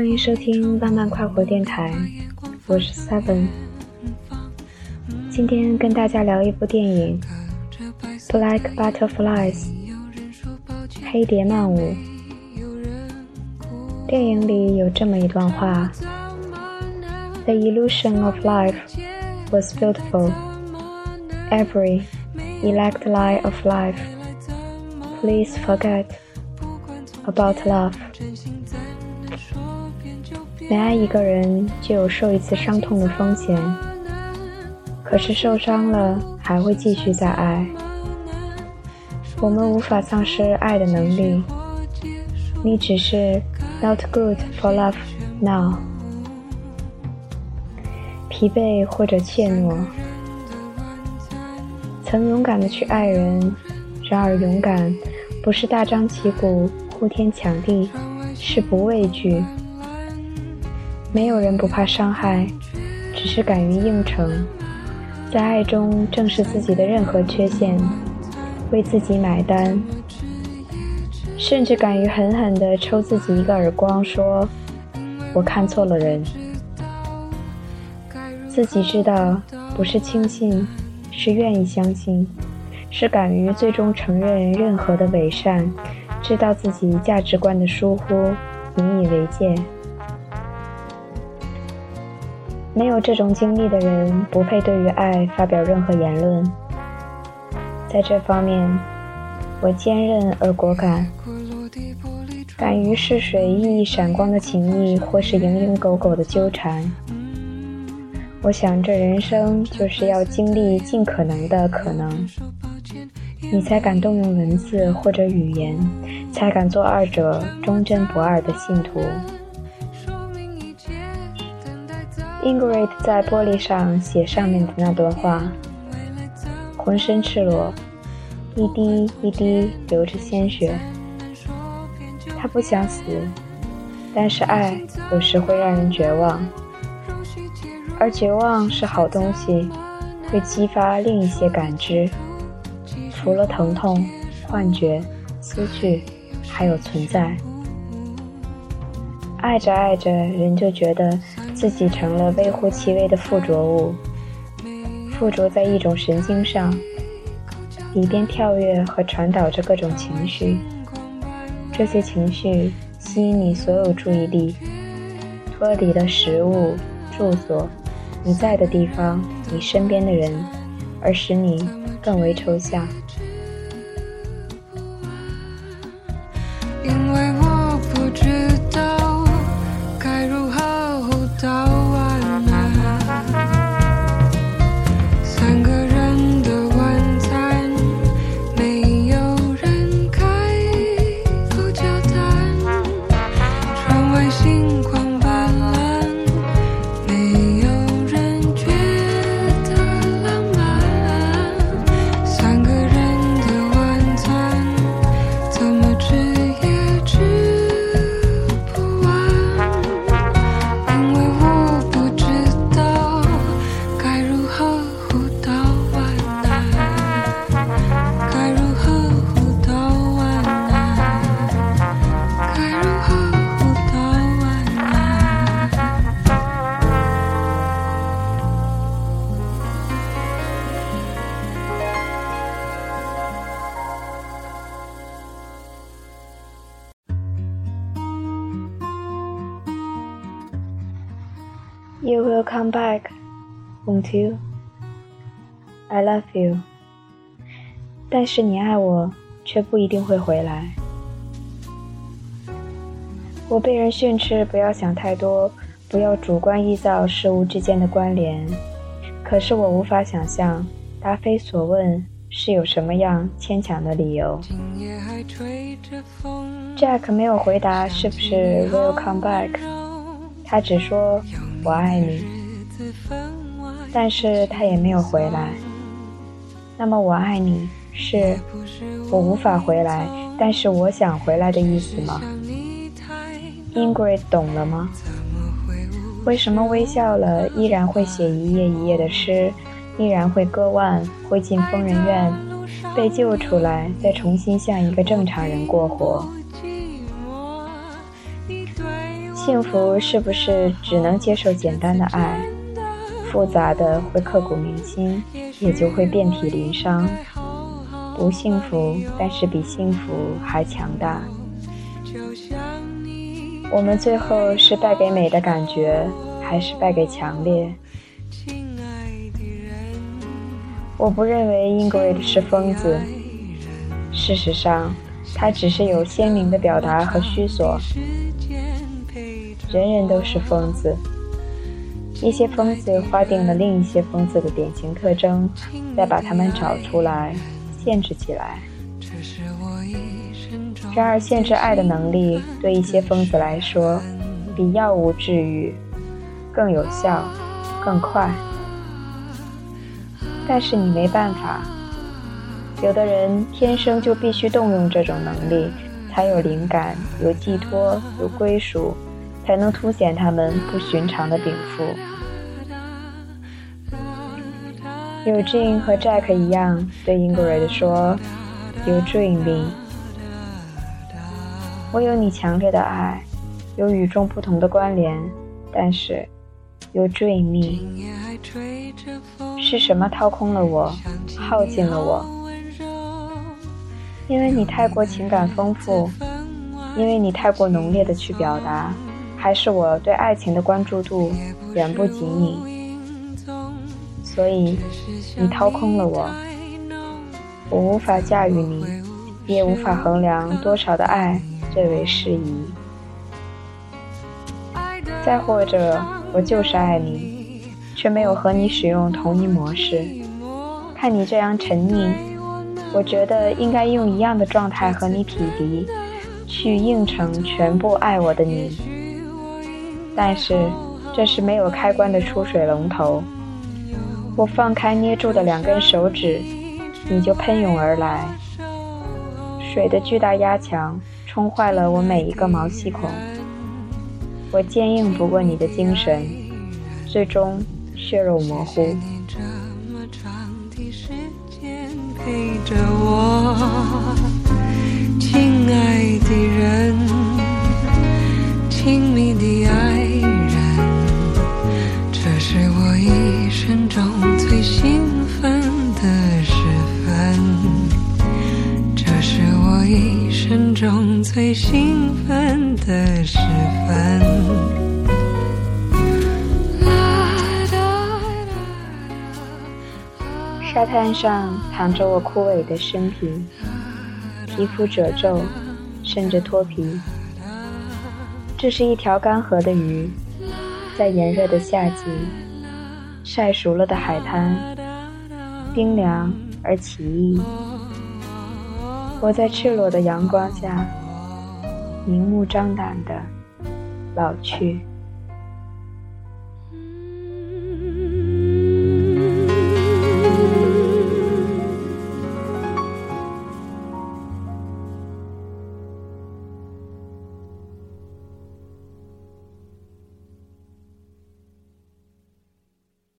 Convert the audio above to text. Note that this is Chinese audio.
欢迎收听浪漫快活电台，我是 Seven。今天跟大家聊一部电影《Black Butterflies》黑蝶漫舞。电影里有这么一段话：“The illusion of life was beautiful. Every elect lie of life. Please forget about love.” 每爱一个人，就有受一次伤痛的风险。可是受伤了，还会继续再爱。我们无法丧失爱的能力。你只是 not good for love now。疲惫或者怯懦，曾勇敢的去爱人，然而勇敢不是大张旗鼓、呼天抢地，是不畏惧。没有人不怕伤害，只是敢于应承，在爱中正视自己的任何缺陷，为自己买单，甚至敢于狠狠地抽自己一个耳光，说：“我看错了人。”自己知道，不是轻信，是愿意相信，是敢于最终承认任何的伪善，知道自己价值观的疏忽，引以为戒。没有这种经历的人，不配对于爱发表任何言论。在这方面，我坚韧而果敢，敢于试水熠熠闪光的情谊，或是蝇营狗苟的纠缠。我想，这人生就是要经历尽可能的可能，你才敢动用文字或者语言，才敢做二者忠贞不二的信徒。Ingrid 在玻璃上写上面的那段话，浑身赤裸，一滴一滴流着鲜血。他不想死，但是爱有时会让人绝望，而绝望是好东西，会激发另一些感知，除了疼痛、幻觉、思绪，还有存在。爱着爱着，人就觉得。自己成了微乎其微的附着物，附着在一种神经上，里边跳跃和传导着各种情绪。这些情绪吸引你所有注意力，脱离了食物、住所、你在的地方、你身边的人，而使你更为抽象。You will come back, won't you? I love you. 但是你爱我，却不一定会回来。我被人训斥不要想太多，不要主观臆造事物之间的关联。可是我无法想象，答非所问是有什么样牵强的理由。Jack 没有回答是不是 will come back，他只说。我爱你，但是他也没有回来。那么我爱你是我无法回来，但是我想回来的意思吗？Ingrid 懂了吗？为什么微笑了依然会写一页一页的诗，依然会割腕，会进疯人院，被救出来，再重新像一个正常人过活？幸福是不是只能接受简单的爱？复杂的会刻骨铭心，也就会遍体鳞伤。不幸福，但是比幸福还强大。我们最后是败给美的感觉，还是败给强烈？我不认为 Ingrid 是疯子。事实上，他只是有鲜明的表达和虚索。人人都是疯子。一些疯子划定了另一些疯子的典型特征，再把他们找出来。限制起来。然而，限制爱的能力对一些疯子来说，比药物治愈更有效、更快。但是你没办法。有的人天生就必须动用这种能力，才有灵感、有寄托、有归属，才能凸显他们不寻常的禀赋。有 Jane 和 Jack 一样对 Ingrid 说：“You dream me。我有你强烈的爱，有与众不同的关联，但是 You dream me。是什么掏空了我，耗尽了我？因为你太过情感丰富，因为你太过浓烈的去表达，还是我对爱情的关注度远不及你？”所以，你掏空了我，我无法驾驭你，也无法衡量多少的爱最为适宜。再或者，我就是爱你，却没有和你使用同一模式。看你这样沉溺，我觉得应该用一样的状态和你匹敌，去应承全部爱我的你。但是，这是没有开关的出水龙头。我放开捏住的两根手指，你就喷涌而来。水的巨大压强冲坏了我每一个毛细孔。我坚硬不过你的精神，最终血肉模糊。亲爱的时分。沙滩上躺着我枯萎的身体，皮肤褶皱，甚至脱皮。这是一条干涸的鱼，在炎热的夏季。晒熟了的海滩，冰凉而奇异。我在赤裸的阳光下，明目张胆的老去。